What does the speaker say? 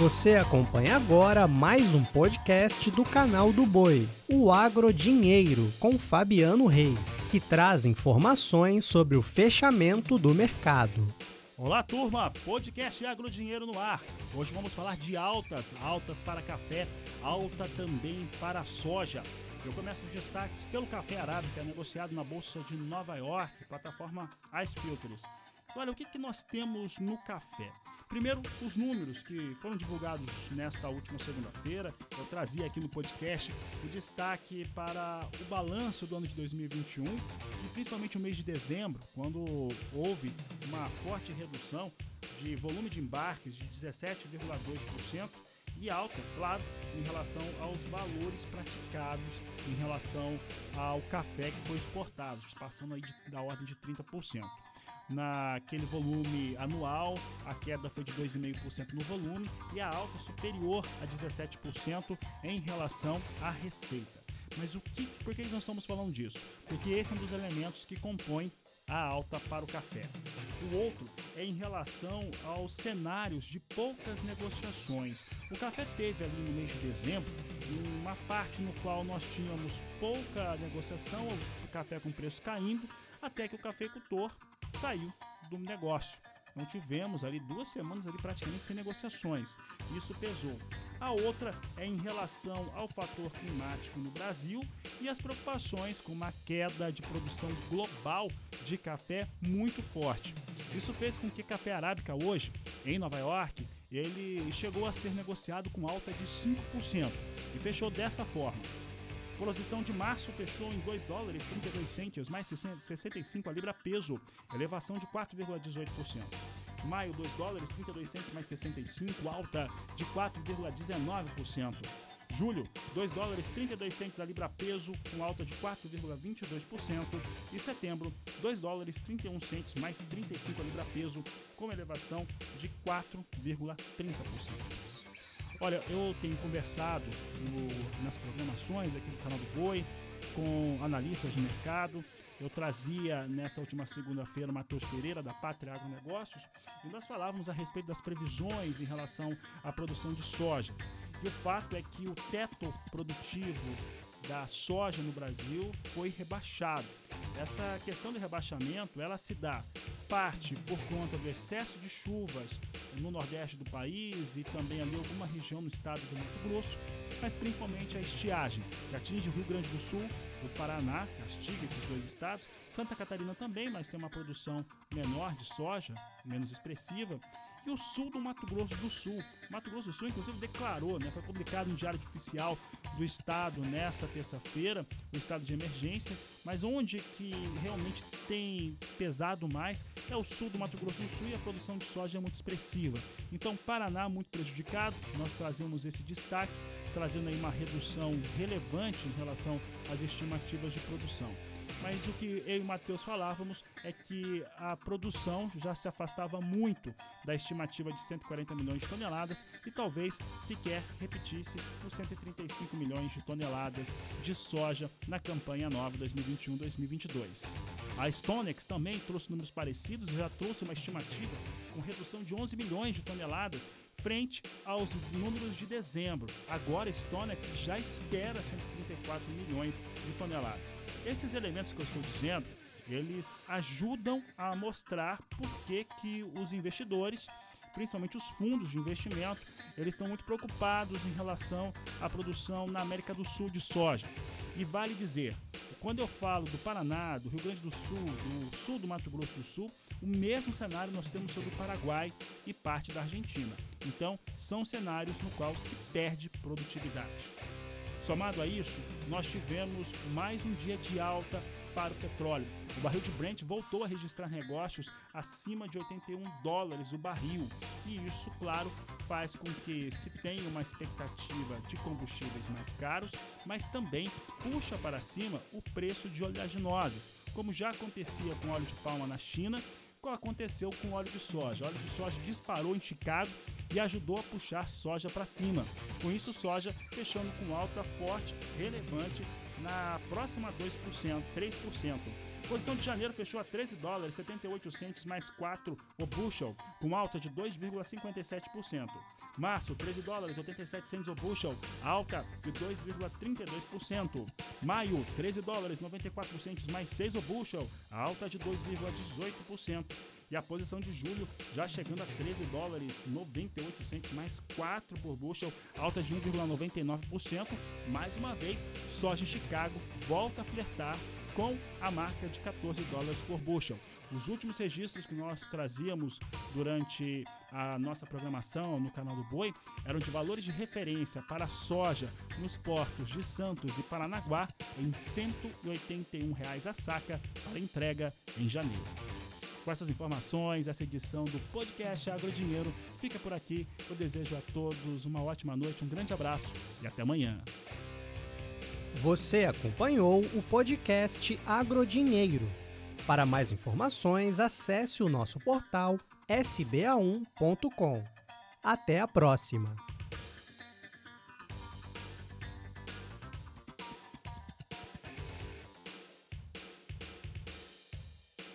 Você acompanha agora mais um podcast do canal do Boi, o Agro Dinheiro, com Fabiano Reis, que traz informações sobre o fechamento do mercado. Olá, turma! Podcast Agro Dinheiro no ar. Hoje vamos falar de altas, altas para café, alta também para soja. Eu começo os destaques pelo café arábica negociado na Bolsa de Nova York, plataforma Ice Filters. Olha, o que, que nós temos no café? Primeiro, os números que foram divulgados nesta última segunda-feira. Eu trazia aqui no podcast o destaque para o balanço do ano de 2021 e principalmente o mês de dezembro, quando houve uma forte redução de volume de embarques de 17,2% e alta, claro, em relação aos valores praticados em relação ao café que foi exportado, passando aí de, da ordem de 30% naquele volume anual, a queda foi de 2,5% no volume e a alta superior a 17% em relação à receita. Mas o que, por que nós estamos falando disso? Porque esse é um dos elementos que compõem a alta para o café. O outro é em relação aos cenários de poucas negociações. O café teve ali no mês de dezembro uma parte no qual nós tínhamos pouca negociação, o café com preço caindo, até que o cafeicultor saiu do negócio. Não tivemos ali duas semanas ali praticamente sem negociações. Isso pesou. A outra é em relação ao fator climático no Brasil e as preocupações com uma queda de produção global de café muito forte. Isso fez com que café arábica hoje, em Nova York, ele chegou a ser negociado com alta de 5% e fechou dessa forma. Posição de março fechou em 2 dólares 32 centes mais 65 a libra peso, elevação de 4,18%. Maio 2 dólares 32 centes mais 65, alta de 4,19%. Julho, 2 dólares 32 centes a libra peso, com alta de 4,22%. E setembro, 2 dólares 31 centes mais 35 a libra peso, com elevação de 4,30%. Olha, eu tenho conversado no, nas programações aqui do canal do Boi com analistas de mercado. Eu trazia nessa última segunda-feira Matheus Pereira, da Pátria Agronegócios, e nós falávamos a respeito das previsões em relação à produção de soja. E o fato é que o teto produtivo da soja no Brasil foi rebaixado. Essa questão de rebaixamento, ela se dá parte por conta do excesso de chuvas no nordeste do país e também ali alguma região no estado do Mato Grosso, mas principalmente a estiagem, que atinge o Rio Grande do Sul, o Paraná, castiga esses dois estados, Santa Catarina também, mas tem uma produção menor de soja, menos expressiva, e o sul do Mato Grosso do Sul. Mato Grosso do Sul, inclusive, declarou, né, foi publicado em Diário Oficial do Estado nesta terça-feira, o estado de emergência, mas onde que realmente tem pesado mais é o sul do Mato Grosso do Sul e a produção de soja é muito expressiva. Então, Paraná muito prejudicado, nós trazemos esse destaque, trazendo aí uma redução relevante em relação às estimativas de produção mas o que eu e o Matheus falávamos é que a produção já se afastava muito da estimativa de 140 milhões de toneladas e talvez sequer repetisse os 135 milhões de toneladas de soja na campanha nova 2021-2022. A Stonex também trouxe números parecidos e já trouxe uma estimativa com redução de 11 milhões de toneladas frente aos números de dezembro. Agora, Stonex já espera 134 milhões de toneladas. Esses elementos que eu estou dizendo, eles ajudam a mostrar por que, que os investidores principalmente os fundos de investimento, eles estão muito preocupados em relação à produção na América do Sul de soja. E vale dizer, quando eu falo do Paraná, do Rio Grande do Sul, do sul do Mato Grosso do Sul, o mesmo cenário nós temos sobre o Paraguai e parte da Argentina. Então, são cenários no qual se perde produtividade. Somado a isso, nós tivemos mais um dia de alta para o petróleo. O barril de Brent voltou a registrar negócios acima de 81 dólares o barril. E isso, claro, faz com que se tenha uma expectativa de combustíveis mais caros, mas também puxa para cima o preço de oleaginosas, como já acontecia com óleo de palma na China aconteceu com óleo de soja. O óleo de soja disparou em Chicago e ajudou a puxar soja para cima. Com isso, soja fechando com alta forte, relevante na próxima 2%, 3%. Posição de janeiro fechou a 13 dólares 78 centes mais 4 o bushel, com alta de 2,57%. Março, 13 dólares 87 centes o bushel, alta de 2,32%. Maio, 13 dólares 94 centes mais 6 o bushel, alta de 2,18%. E a posição de julho já chegando a 13 dólares 98 centes mais 4 por bushel, alta de 1,99%. Mais uma vez, soja em Chicago volta a flertar com a marca de 14 dólares por bushel. Os últimos registros que nós trazíamos durante a nossa programação no canal do Boi eram de valores de referência para a soja nos portos de Santos e Paranaguá em 181 reais a saca para entrega em janeiro. Com essas informações, essa edição do podcast Agrodinheiro fica por aqui. Eu desejo a todos uma ótima noite, um grande abraço e até amanhã. Você acompanhou o podcast Agrodinheiro. Para mais informações, acesse o nosso portal sba1.com. Até a próxima!